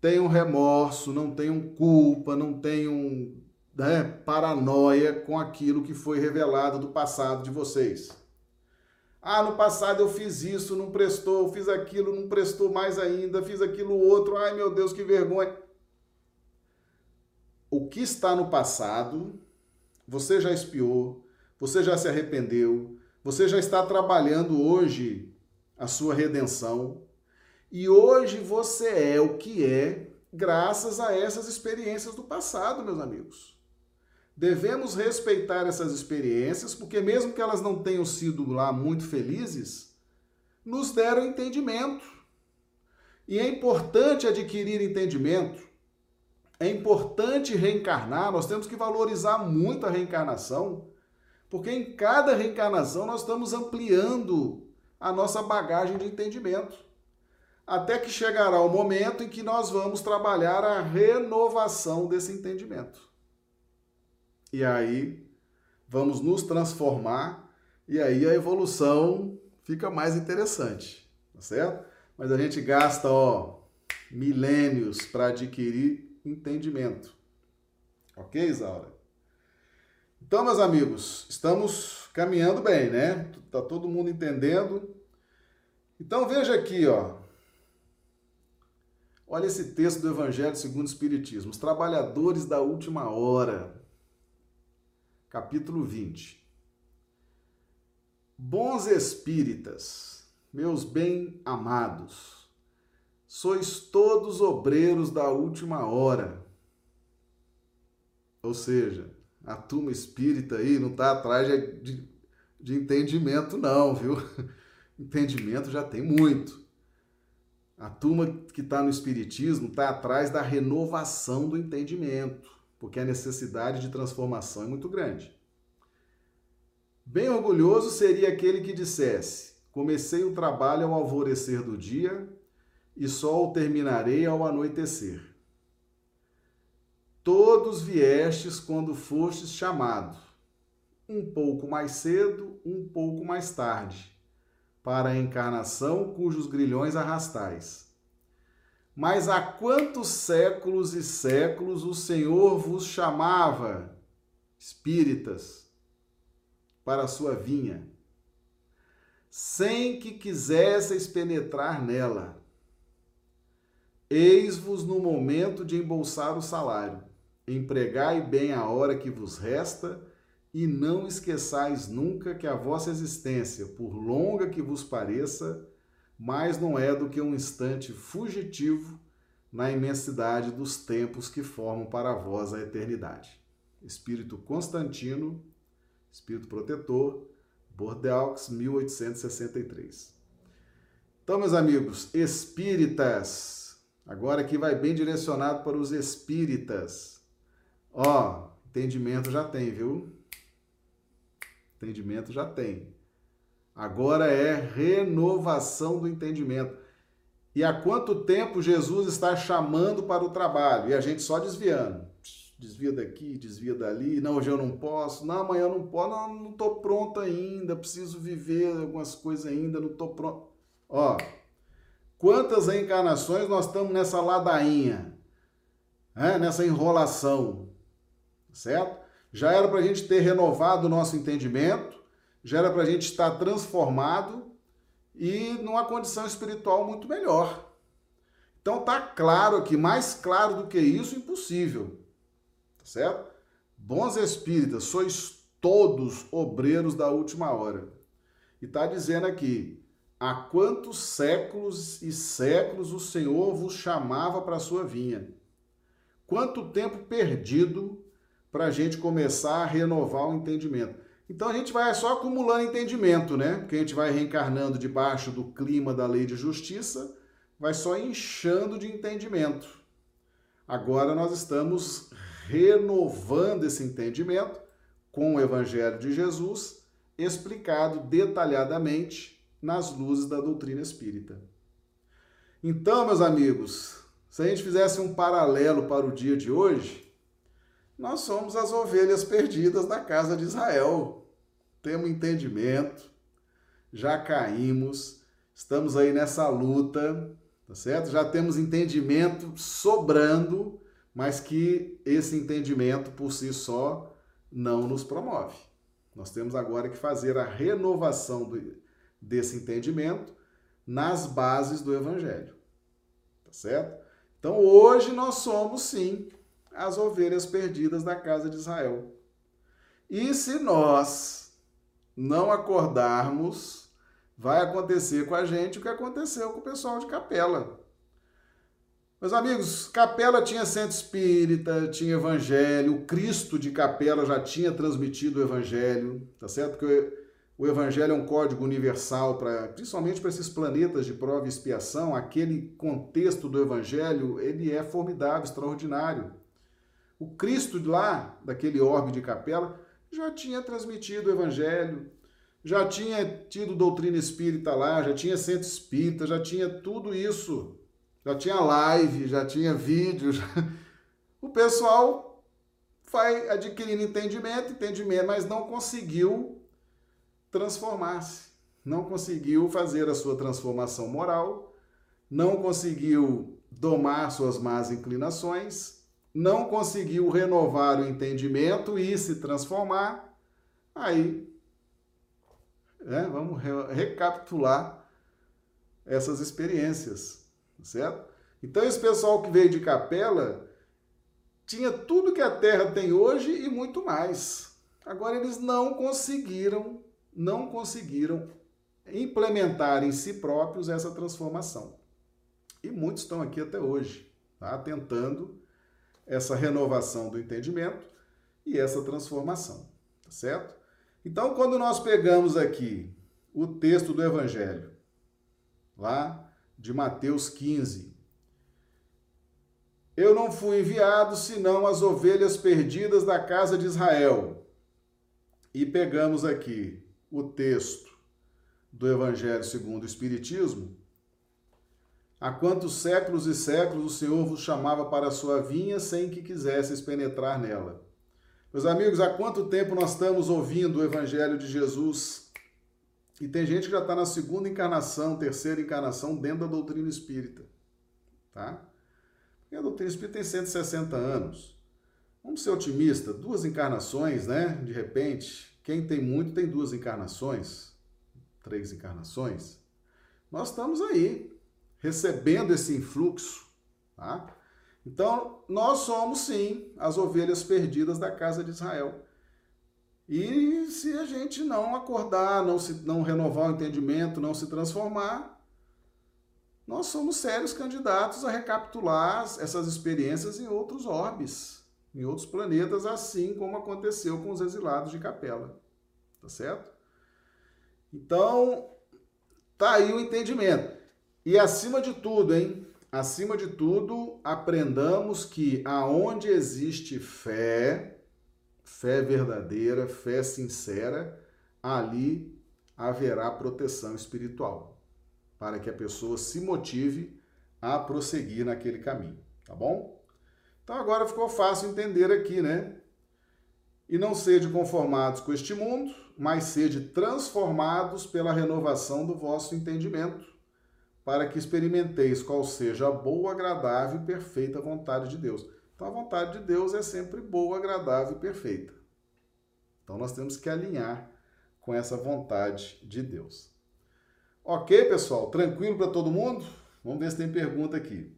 tenham remorso, não tenham culpa, não tenham né, paranoia com aquilo que foi revelado do passado de vocês. Ah, no passado eu fiz isso, não prestou, fiz aquilo, não prestou mais ainda, fiz aquilo outro, ai meu Deus, que vergonha o que está no passado, você já espiou, você já se arrependeu, você já está trabalhando hoje a sua redenção. E hoje você é o que é graças a essas experiências do passado, meus amigos. Devemos respeitar essas experiências, porque mesmo que elas não tenham sido lá muito felizes, nos deram entendimento. E é importante adquirir entendimento é importante reencarnar, nós temos que valorizar muito a reencarnação, porque em cada reencarnação nós estamos ampliando a nossa bagagem de entendimento. Até que chegará o momento em que nós vamos trabalhar a renovação desse entendimento. E aí vamos nos transformar e aí a evolução fica mais interessante, tá certo? Mas a gente gasta, ó, milênios para adquirir entendimento. Ok, Isaura? Então, meus amigos, estamos caminhando bem, né? Tá todo mundo entendendo. Então, veja aqui, ó. Olha esse texto do Evangelho segundo o Espiritismo. Os trabalhadores da última hora. Capítulo 20. Bons espíritas, meus bem amados sois todos obreiros da última hora. Ou seja, a turma espírita aí não está atrás de de entendimento, não, viu? Entendimento já tem muito. A turma que está no Espiritismo está atrás da renovação do entendimento, porque a necessidade de transformação é muito grande. Bem orgulhoso seria aquele que dissesse: Comecei o trabalho ao alvorecer do dia e só o terminarei ao anoitecer. Todos viestes quando fostes chamado, um pouco mais cedo, um pouco mais tarde para a encarnação cujos grilhões arrastais. Mas há quantos séculos e séculos o Senhor vos chamava, espíritas, para a sua vinha, sem que quisesseis penetrar nela. Eis-vos no momento de embolsar o salário. Empregai bem a hora que vos resta e não esqueçais nunca que a vossa existência, por longa que vos pareça, mais não é do que um instante fugitivo na imensidade dos tempos que formam para vós a eternidade. Espírito Constantino, Espírito Protetor, Bordeaux, 1863. Então, meus amigos, espíritas, agora aqui vai bem direcionado para os espíritas. Ó, entendimento já tem, viu? Entendimento já tem. Agora é renovação do entendimento. E há quanto tempo Jesus está chamando para o trabalho e a gente só desviando? Desvia daqui, desvia dali. Não, hoje eu não posso. Não, amanhã eu não posso. Não, não estou pronto ainda. Preciso viver algumas coisas ainda. Não estou pronto. Ó, quantas reencarnações nós estamos nessa ladainha, né? nessa enrolação, certo? já era para a gente ter renovado o nosso entendimento, já era para a gente estar transformado e numa condição espiritual muito melhor. Então tá claro aqui, mais claro do que isso, impossível. Tá certo? Bons espíritas, sois todos obreiros da última hora. E tá dizendo aqui: há quantos séculos e séculos o Senhor vos chamava para a sua vinha? Quanto tempo perdido para a gente começar a renovar o entendimento. Então a gente vai só acumulando entendimento, né? Porque a gente vai reencarnando debaixo do clima da lei de justiça, vai só inchando de entendimento. Agora nós estamos renovando esse entendimento com o Evangelho de Jesus, explicado detalhadamente nas luzes da doutrina espírita. Então, meus amigos, se a gente fizesse um paralelo para o dia de hoje, nós somos as ovelhas perdidas da casa de Israel. Temos entendimento, já caímos, estamos aí nessa luta, tá certo? Já temos entendimento sobrando, mas que esse entendimento por si só não nos promove. Nós temos agora que fazer a renovação do, desse entendimento nas bases do Evangelho. Tá certo? Então hoje nós somos sim as ovelhas perdidas da casa de Israel. E se nós não acordarmos, vai acontecer com a gente o que aconteceu com o pessoal de Capela. Meus amigos, Capela tinha centro espírita, tinha evangelho, o Cristo de Capela já tinha transmitido o evangelho, tá certo? Porque o evangelho é um código universal para, principalmente para esses planetas de prova e expiação, aquele contexto do evangelho, ele é formidável, extraordinário. O Cristo lá, daquele orbe de capela, já tinha transmitido o evangelho, já tinha tido doutrina espírita lá, já tinha centro espírita, já tinha tudo isso. Já tinha live, já tinha vídeo. Já... O pessoal vai adquirindo entendimento, entendimento, mas não conseguiu transformar-se. Não conseguiu fazer a sua transformação moral, não conseguiu domar suas más inclinações, não conseguiu renovar o entendimento e se transformar, aí né, vamos re recapitular essas experiências, certo? Então, esse pessoal que veio de capela tinha tudo que a Terra tem hoje e muito mais. Agora, eles não conseguiram, não conseguiram implementar em si próprios essa transformação. E muitos estão aqui até hoje, tá? tentando essa renovação do entendimento e essa transformação, tá certo? Então, quando nós pegamos aqui o texto do Evangelho, lá de Mateus 15, eu não fui enviado senão as ovelhas perdidas da casa de Israel. E pegamos aqui o texto do Evangelho segundo o Espiritismo. Há quantos séculos e séculos o Senhor vos chamava para a sua vinha sem que quisesseis penetrar nela? Meus amigos, há quanto tempo nós estamos ouvindo o Evangelho de Jesus? E tem gente que já está na segunda encarnação, terceira encarnação dentro da doutrina espírita. Tá? Porque a doutrina espírita tem 160 anos. Vamos ser otimistas, duas encarnações, né? De repente, quem tem muito tem duas encarnações, três encarnações. Nós estamos aí, recebendo esse influxo, tá? Então, nós somos sim as ovelhas perdidas da casa de Israel. E se a gente não acordar, não, se, não renovar o entendimento, não se transformar, nós somos sérios candidatos a recapitular essas experiências em outros orbes, em outros planetas, assim como aconteceu com os exilados de Capela. Tá certo? Então, tá aí o entendimento. E acima de tudo, hein? Acima de tudo, aprendamos que aonde existe fé, fé verdadeira, fé sincera, ali haverá proteção espiritual, para que a pessoa se motive a prosseguir naquele caminho, tá bom? Então agora ficou fácil entender aqui, né? E não sede conformados com este mundo, mas sede transformados pela renovação do vosso entendimento para que experimenteis qual seja a boa, agradável e perfeita vontade de Deus. Então, a vontade de Deus é sempre boa, agradável e perfeita. Então, nós temos que alinhar com essa vontade de Deus. Ok, pessoal? Tranquilo para todo mundo? Vamos ver se tem pergunta aqui.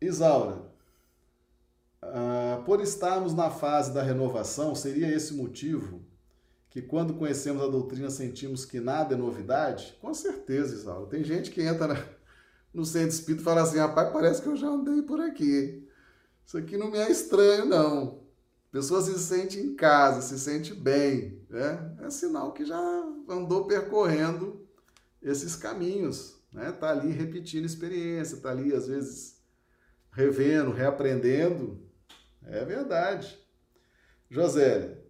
Isaura, uh, por estarmos na fase da renovação, seria esse motivo que quando conhecemos a doutrina sentimos que nada é novidade? Com certeza, Isaura. Tem gente que entra no centro espírita e fala assim: rapaz, parece que eu já andei por aqui. Isso aqui não me é estranho, não. A pessoa se sente em casa, se sente bem. Né? É sinal que já andou percorrendo esses caminhos. Né? Tá ali repetindo experiência, tá ali, às vezes, revendo, reaprendendo. É verdade. Josélia,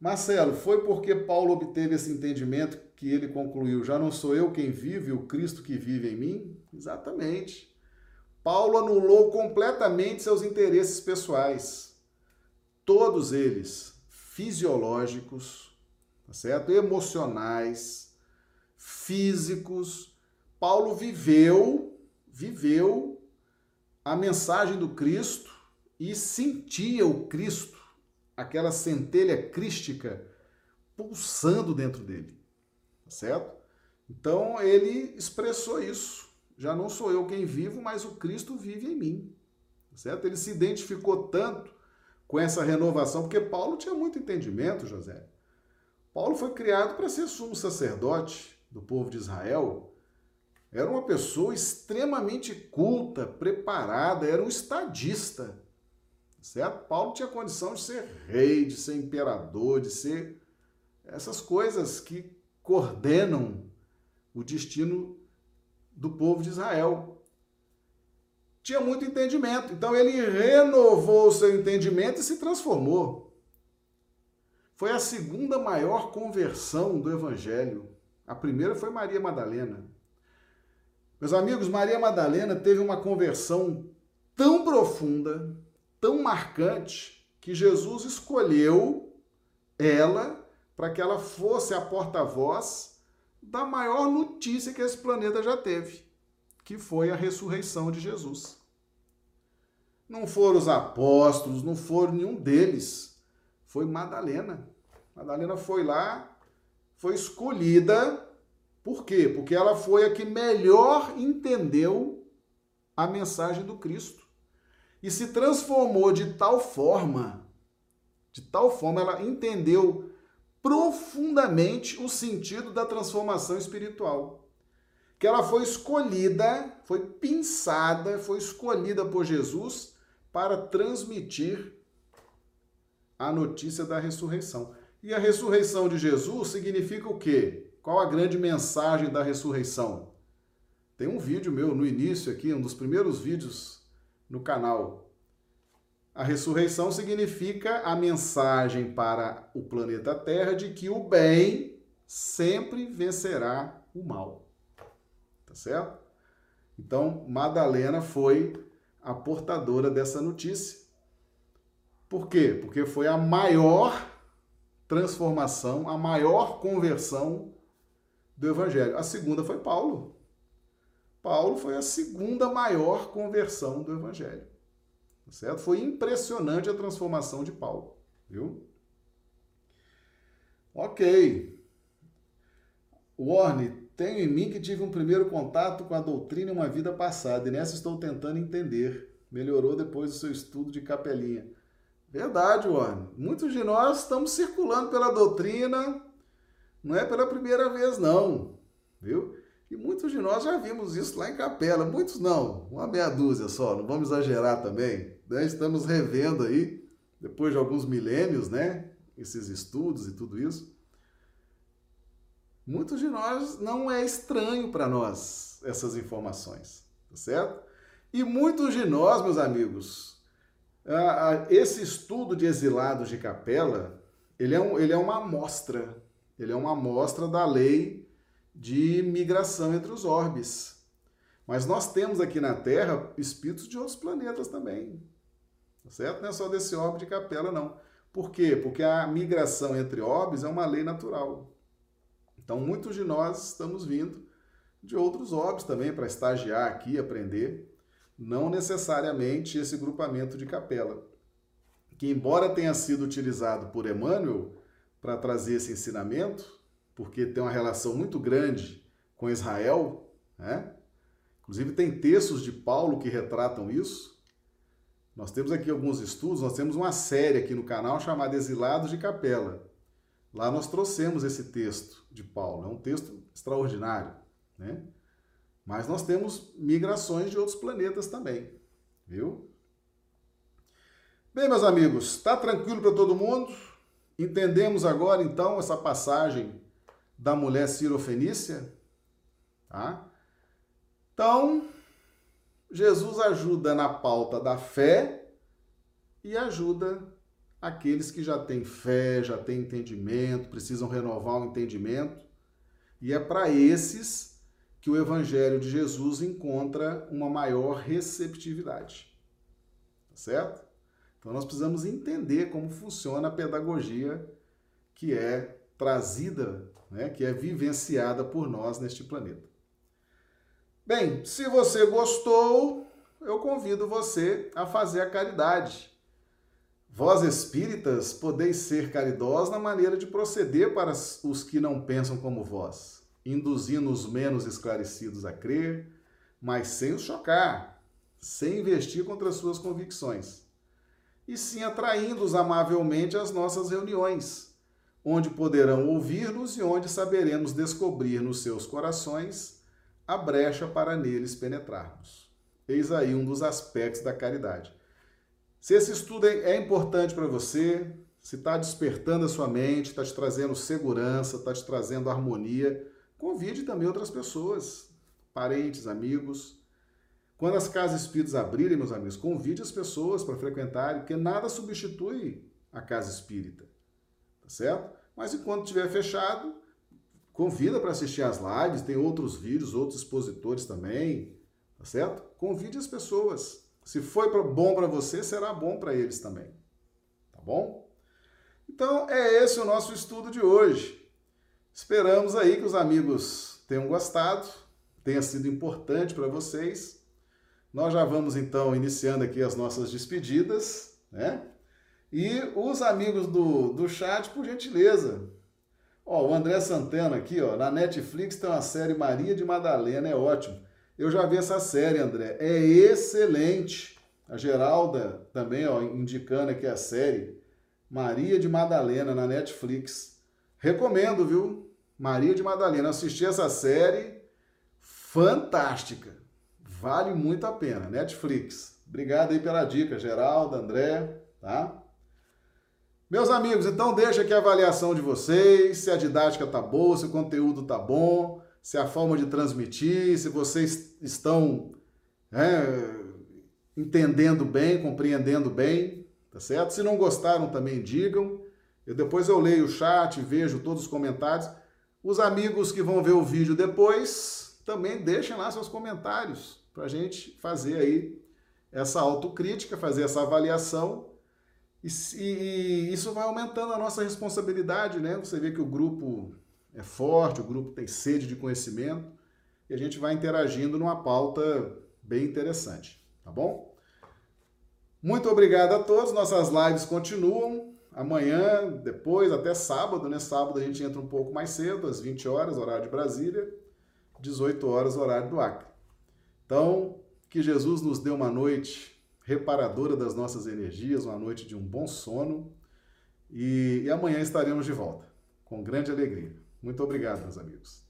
Marcelo, foi porque Paulo obteve esse entendimento que ele concluiu: já não sou eu quem vive, o Cristo que vive em mim? Exatamente. Paulo anulou completamente seus interesses pessoais, todos eles fisiológicos, tá certo? Emocionais, físicos. Paulo viveu, viveu a mensagem do Cristo e sentia o Cristo aquela centelha crística pulsando dentro dele, tá certo? Então ele expressou isso. Já não sou eu quem vivo, mas o Cristo vive em mim, tá certo? Ele se identificou tanto com essa renovação, porque Paulo tinha muito entendimento, José. Paulo foi criado para ser sumo sacerdote do povo de Israel. Era uma pessoa extremamente culta, preparada, era um estadista certo? Paulo tinha condição de ser rei, de ser imperador, de ser essas coisas que coordenam o destino do povo de Israel. Tinha muito entendimento, então ele renovou o seu entendimento e se transformou. Foi a segunda maior conversão do evangelho. A primeira foi Maria Madalena. Meus amigos, Maria Madalena teve uma conversão tão profunda, tão marcante que Jesus escolheu ela para que ela fosse a porta-voz da maior notícia que esse planeta já teve, que foi a ressurreição de Jesus. Não foram os apóstolos, não foram nenhum deles. Foi Madalena. Madalena foi lá, foi escolhida. Por quê? Porque ela foi a que melhor entendeu a mensagem do Cristo e se transformou de tal forma, de tal forma ela entendeu profundamente o sentido da transformação espiritual. Que ela foi escolhida, foi pensada, foi escolhida por Jesus para transmitir a notícia da ressurreição. E a ressurreição de Jesus significa o quê? Qual a grande mensagem da ressurreição? Tem um vídeo meu no início aqui, um dos primeiros vídeos no canal. A ressurreição significa a mensagem para o planeta Terra de que o bem sempre vencerá o mal. Tá certo? Então, Madalena foi a portadora dessa notícia. Por quê? Porque foi a maior transformação, a maior conversão do Evangelho. A segunda foi Paulo. Paulo foi a segunda maior conversão do Evangelho. Tá certo? Foi impressionante a transformação de Paulo, viu? Ok. Warne, tenho em mim que tive um primeiro contato com a doutrina em uma vida passada e nessa estou tentando entender. Melhorou depois do seu estudo de capelinha. Verdade, Warne. Muitos de nós estamos circulando pela doutrina, não é pela primeira vez, não. Viu? E muitos de nós já vimos isso lá em capela. Muitos não, uma meia dúzia só, não vamos exagerar também. Né? Estamos revendo aí, depois de alguns milênios, né? Esses estudos e tudo isso muitos de nós não é estranho para nós essas informações, tá certo? E muitos de nós, meus amigos, esse estudo de exilados de capela, ele é, um, ele é uma amostra, ele é uma amostra da lei de migração entre os orbes. Mas nós temos aqui na Terra espíritos de outros planetas também, tá certo? Não é só desse orbe de capela, não. Por quê? Porque a migração entre orbes é uma lei natural. Então, muitos de nós estamos vindo de outros orbes também para estagiar aqui, aprender, não necessariamente esse grupamento de capela, que embora tenha sido utilizado por Emmanuel para trazer esse ensinamento, porque tem uma relação muito grande com Israel, né? Inclusive tem textos de Paulo que retratam isso. Nós temos aqui alguns estudos, nós temos uma série aqui no canal chamada Exilados de Capela. Lá nós trouxemos esse texto de Paulo, é um texto extraordinário, né? Mas nós temos migrações de outros planetas também, viu? Bem, meus amigos, está tranquilo para todo mundo? Entendemos agora então essa passagem da mulher cirofenícia, tá? Então, Jesus ajuda na pauta da fé e ajuda aqueles que já têm fé, já têm entendimento, precisam renovar o entendimento. E é para esses que o Evangelho de Jesus encontra uma maior receptividade. Tá certo? Então nós precisamos entender como funciona a pedagogia que é trazida, né, que é vivenciada por nós neste planeta. Bem, se você gostou, eu convido você a fazer a caridade Vós espíritas podeis ser caridosos na maneira de proceder para os que não pensam como vós, induzindo os menos esclarecidos a crer, mas sem os chocar, sem investir contra suas convicções, e sim atraindo-os amavelmente às nossas reuniões, onde poderão ouvir-nos e onde saberemos descobrir nos seus corações a brecha para neles penetrarmos. Eis aí um dos aspectos da caridade se esse estudo é, é importante para você, se está despertando a sua mente, está te trazendo segurança, está te trazendo harmonia, convide também outras pessoas, parentes, amigos. Quando as casas espíritas abrirem, meus amigos, convide as pessoas para frequentarem, porque nada substitui a casa espírita, certo? Mas enquanto estiver fechado, convida para assistir às lives, tem outros vídeos, outros expositores também, tá certo? Convide as pessoas. Se foi bom para você, será bom para eles também. Tá bom? Então, é esse o nosso estudo de hoje. Esperamos aí que os amigos tenham gostado, tenha sido importante para vocês. Nós já vamos então iniciando aqui as nossas despedidas, né? E os amigos do, do chat, por gentileza. Ó, o André Santana aqui, ó, na Netflix tem uma série Maria de Madalena, é ótimo. Eu já vi essa série, André. É excelente. A Geralda também, ó, indicando aqui a série Maria de Madalena na Netflix. Recomendo, viu? Maria de Madalena. Assisti essa série fantástica. Vale muito a pena. Netflix. Obrigado aí pela dica, Geralda, André, tá? Meus amigos, então deixa aqui a avaliação de vocês, se a didática tá boa, se o conteúdo tá bom, se a forma de transmitir, se vocês estão é, entendendo bem, compreendendo bem, tá certo? Se não gostaram, também digam. Eu, depois eu leio o chat, vejo todos os comentários. Os amigos que vão ver o vídeo depois, também deixem lá seus comentários para a gente fazer aí essa autocrítica, fazer essa avaliação e, e, isso vai aumentando a nossa responsabilidade, né? Você vê que o grupo é forte, o grupo tem sede de conhecimento e a gente vai interagindo numa pauta bem interessante, tá bom? Muito obrigado a todos. Nossas lives continuam amanhã, depois, até sábado, né? Sábado a gente entra um pouco mais cedo, às 20 horas, horário de Brasília, 18 horas, horário do Acre. Então, que Jesus nos dê uma noite reparadora das nossas energias, uma noite de um bom sono. E, e amanhã estaremos de volta, com grande alegria. Muito obrigado, meus amigos.